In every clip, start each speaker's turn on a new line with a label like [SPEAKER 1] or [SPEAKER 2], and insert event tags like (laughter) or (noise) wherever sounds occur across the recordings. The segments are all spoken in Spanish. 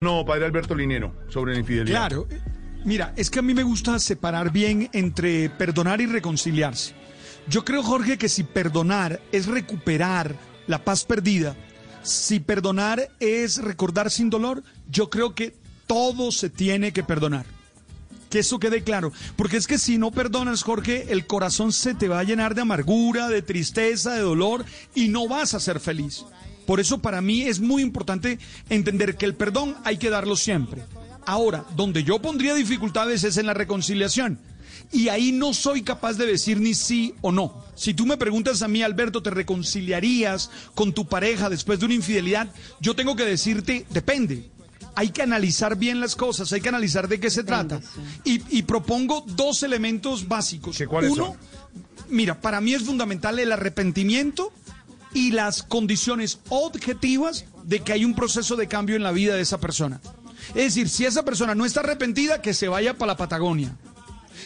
[SPEAKER 1] No, padre Alberto Linero, sobre la infidelidad.
[SPEAKER 2] Claro. Mira, es que a mí me gusta separar bien entre perdonar y reconciliarse. Yo creo, Jorge, que si perdonar es recuperar la paz perdida, si perdonar es recordar sin dolor, yo creo que todo se tiene que perdonar. Que eso quede claro. Porque es que si no perdonas, Jorge, el corazón se te va a llenar de amargura, de tristeza, de dolor y no vas a ser feliz. Por eso para mí es muy importante entender que el perdón hay que darlo siempre. Ahora, donde yo pondría dificultades es en la reconciliación. Y ahí no soy capaz de decir ni sí o no. Si tú me preguntas a mí, Alberto, ¿te reconciliarías con tu pareja después de una infidelidad? Yo tengo que decirte, depende. Hay que analizar bien las cosas, hay que analizar de qué se trata. Y, y propongo dos elementos básicos.
[SPEAKER 1] ¿Qué cuáles
[SPEAKER 2] Uno,
[SPEAKER 1] son?
[SPEAKER 2] mira, para mí es fundamental el arrepentimiento y las condiciones objetivas de que hay un proceso de cambio en la vida de esa persona. Es decir, si esa persona no está arrepentida, que se vaya para la Patagonia.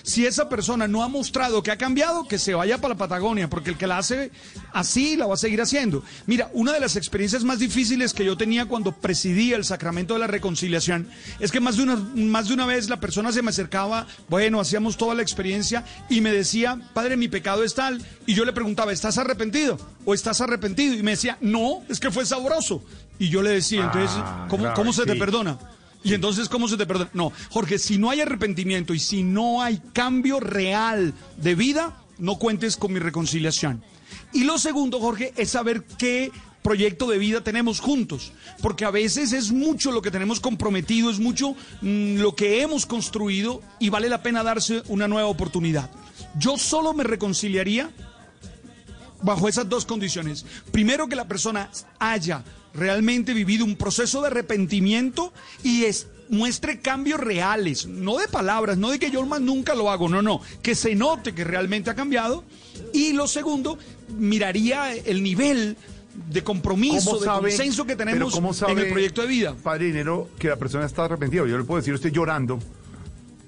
[SPEAKER 2] Si esa persona no ha mostrado que ha cambiado, que se vaya para la Patagonia, porque el que la hace así la va a seguir haciendo. Mira, una de las experiencias más difíciles que yo tenía cuando presidía el sacramento de la reconciliación es que más de una, más de una vez la persona se me acercaba, bueno, hacíamos toda la experiencia y me decía, padre, mi pecado es tal. Y yo le preguntaba, ¿estás arrepentido? ¿O estás arrepentido? Y me decía, no, es que fue sabroso. Y yo le decía, entonces,
[SPEAKER 1] Ah,
[SPEAKER 2] ¿cómo, ¿cómo se te perdona? Y entonces, ¿cómo se te perdona? No, Jorge, si no hay arrepentimiento y si no hay cambio real de vida, no cuentes con mi reconciliación. Y lo segundo, Jorge, es saber qué proyecto de vida tenemos juntos, porque a veces es mucho lo que tenemos comprometido, es mucho mm, lo que hemos construido y vale la pena darse una nueva oportunidad. Yo solo me reconciliaría bajo esas dos condiciones. Primero, que la persona haya realmente vivido un proceso de arrepentimiento y es, muestre cambios reales, no de palabras, no de que yo más nunca lo hago, no, no, que se note que realmente ha cambiado. Y lo segundo, miraría el nivel de compromiso, de consenso que tenemos
[SPEAKER 1] cómo
[SPEAKER 2] en el proyecto de vida.
[SPEAKER 1] Padre Linero, que la persona está arrepentida. Yo le puedo decir usted llorando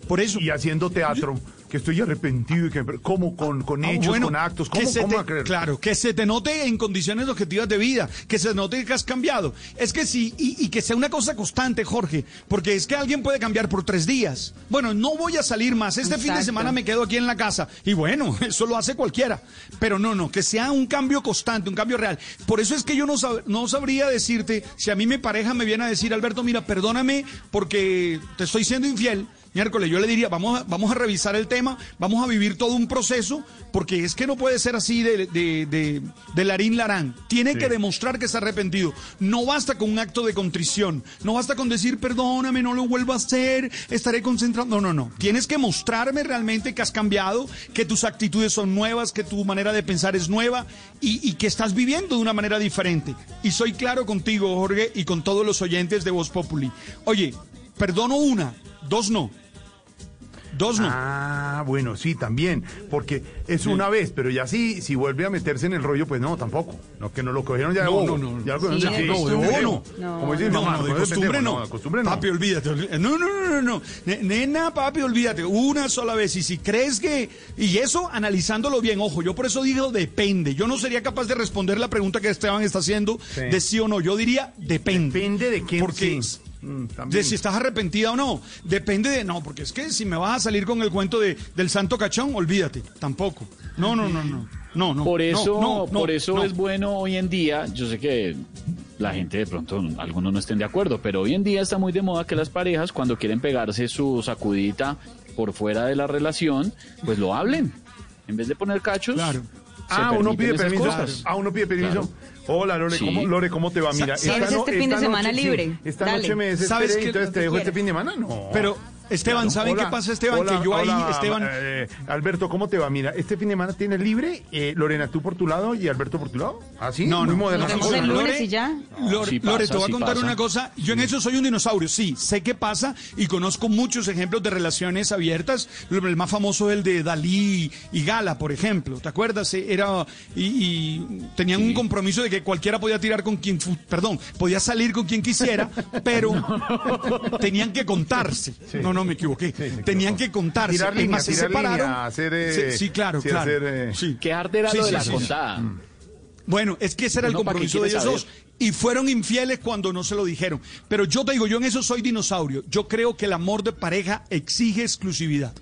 [SPEAKER 2] Por eso.
[SPEAKER 1] y haciendo teatro que estoy arrepentido y que cómo con, con
[SPEAKER 2] Ah,
[SPEAKER 1] hechos,
[SPEAKER 2] bueno,
[SPEAKER 1] con actos,
[SPEAKER 2] que
[SPEAKER 1] cómo,
[SPEAKER 2] se
[SPEAKER 1] cómo
[SPEAKER 2] te-
[SPEAKER 1] va a creer?
[SPEAKER 2] Claro, que se te note en condiciones objetivas de vida, que se note que has cambiado. Es que sí, y, y que sea una cosa constante, Jorge, porque es que alguien puede cambiar por tres días. Bueno, no voy a salir más, este fin de semana me quedo aquí en la casa. Y bueno, (laughs) eso lo hace cualquiera. Pero no, no, que sea un cambio constante, un cambio real. Por eso es que yo no, sab- no sabría decirte, si a mí mi pareja me viene a decir, Alberto, mira, perdóname porque te estoy siendo infiel. Miércoles, yo le diría, vamos a, vamos a revisar el tema, vamos a vivir todo un proceso, porque es que no puede ser así de, de, de, de larín larán. Tiene que demostrar que está arrepentido. No basta con un acto de contrición, no basta con decir, perdóname, no lo vuelvo a hacer, estaré concentrado. No, no, no. Tienes que mostrarme realmente que has cambiado, que tus actitudes son nuevas, que tu manera de pensar es nueva y, y que estás viviendo de una manera diferente. Y soy claro contigo, Jorge, y con todos los oyentes de Voz Populi. Oye, perdono una, dos no. Dos no.
[SPEAKER 1] Ah, bueno, sí, también, porque es una vez, pero ya sí, si vuelve a meterse en el rollo, pues no, tampoco. No, que no lo cogieron ya de
[SPEAKER 2] No, no, no.
[SPEAKER 1] Ya lo cogieron
[SPEAKER 3] Sí,
[SPEAKER 1] no, no.
[SPEAKER 3] No.
[SPEAKER 1] Como dice mi
[SPEAKER 2] No,
[SPEAKER 1] mamá,
[SPEAKER 2] no, de
[SPEAKER 1] no
[SPEAKER 2] costumbre no.
[SPEAKER 1] de costumbre no.
[SPEAKER 2] Papi, olvídate. No, no, no, no, no. Ne- Nena, papi, olvídate. Una sola vez. Y si crees que. Y eso analizándolo bien, ojo, yo por eso digo depende. Yo no sería capaz de responder la pregunta que Esteban está haciendo
[SPEAKER 1] Sí.
[SPEAKER 2] de sí o no. Yo diría depende.
[SPEAKER 1] Depende de quién
[SPEAKER 2] Porque.
[SPEAKER 1] sí. Mm.
[SPEAKER 2] De si estás arrepentida o no. Depende de. No, porque es que si me vas a salir con el cuento de, del santo cachón, olvídate. Tampoco. No, no, no, no. No, no.
[SPEAKER 4] Por
[SPEAKER 2] no,
[SPEAKER 4] eso,
[SPEAKER 2] no, no,
[SPEAKER 4] por eso
[SPEAKER 2] no.
[SPEAKER 4] es bueno hoy en día, yo sé que la gente de pronto, algunos no estén de acuerdo, pero hoy en día está muy de moda que las parejas cuando quieren pegarse su sacudita por fuera de la relación, pues lo hablen. En vez de poner cachos,
[SPEAKER 2] Claro.
[SPEAKER 4] Se
[SPEAKER 1] Ah, uno pide permiso.
[SPEAKER 4] cosas.
[SPEAKER 1] Ah, uno pide permiso.
[SPEAKER 4] Claro.
[SPEAKER 1] Hola, Lore,
[SPEAKER 4] Sí.
[SPEAKER 1] ¿cómo, Lore, ¿cómo te va? Mira,
[SPEAKER 2] Sa-
[SPEAKER 3] Tienes este fin de
[SPEAKER 1] esta
[SPEAKER 3] semana
[SPEAKER 1] noche- sí,
[SPEAKER 3] libre.
[SPEAKER 1] esta
[SPEAKER 3] Dale.
[SPEAKER 1] noche me desesperé
[SPEAKER 2] ¿Sabes
[SPEAKER 1] entonces te dejo este fin de semana. No.
[SPEAKER 2] Pero, Esteban, ¿saben
[SPEAKER 1] Hola,
[SPEAKER 2] qué pasa, Esteban?
[SPEAKER 1] hola,
[SPEAKER 2] que yo ahí,
[SPEAKER 1] hola,
[SPEAKER 2] Esteban.
[SPEAKER 1] eh, Alberto, ¿cómo te va? Mira, este fin de semana tienes libre, eh, Lorena, tú por tu lado y Alberto por tu lado. ¿Ah, sí?
[SPEAKER 2] No,
[SPEAKER 1] Muy
[SPEAKER 2] no.
[SPEAKER 3] vemos
[SPEAKER 1] Hola,
[SPEAKER 3] el lunes y ya.
[SPEAKER 2] Lore,
[SPEAKER 4] Sí pasa,
[SPEAKER 2] Lore, te voy a contar una cosa. Yo en eso soy un dinosaurio. Sí, sé qué pasa y conozco muchos ejemplos de relaciones abiertas. El más famoso es el de Dalí y Gala, por ejemplo. ¿Te acuerdas? Eh, Era y, y tenían un compromiso de que cualquiera podía tirar con quien, perdón, podía salir con quien quisiera, (laughs) pero tenían que contarse. No, no, me equivoqué. tenían que contarse.
[SPEAKER 1] Tirar línea,
[SPEAKER 2] más, se
[SPEAKER 1] tirar
[SPEAKER 2] separaron.
[SPEAKER 1] línea, hacer, eh,
[SPEAKER 2] Sí, claro,
[SPEAKER 1] sí,
[SPEAKER 2] claro.
[SPEAKER 1] hacer, eh,
[SPEAKER 2] Sí.
[SPEAKER 4] Qué arte era
[SPEAKER 2] Sí,
[SPEAKER 4] lo de
[SPEAKER 2] sí,
[SPEAKER 4] la
[SPEAKER 2] sí, sí.
[SPEAKER 4] contada.
[SPEAKER 2] Bueno, es que ese era el
[SPEAKER 4] Uno, ¿para qué
[SPEAKER 2] compromiso de ellos dos. y fueron infieles cuando no se lo dijeron. Pero yo te digo, yo en eso soy dinosaurio. Yo creo que el amor de pareja exige exclusividad.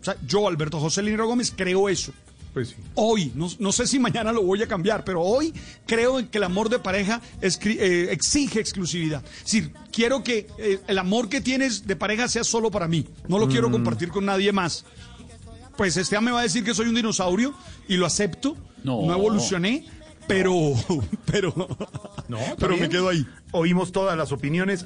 [SPEAKER 2] O sea, yo, Alberto José Linero Gómez, creo eso.
[SPEAKER 1] Pues sí.
[SPEAKER 2] Hoy, no, no sé si mañana lo voy a cambiar, pero hoy creo en que el amor de pareja escri- eh, exige exclusividad. Es decir, quiero que eh, el amor que tienes de pareja sea solo para mí. No lo quiero compartir con nadie más. Pues Esteban me va a decir que soy un dinosaurio y lo acepto.
[SPEAKER 4] No.
[SPEAKER 2] no evolucioné, pero, (laughs) pero,
[SPEAKER 1] No,
[SPEAKER 2] pero me quedo ahí.
[SPEAKER 1] Oímos todas las opiniones.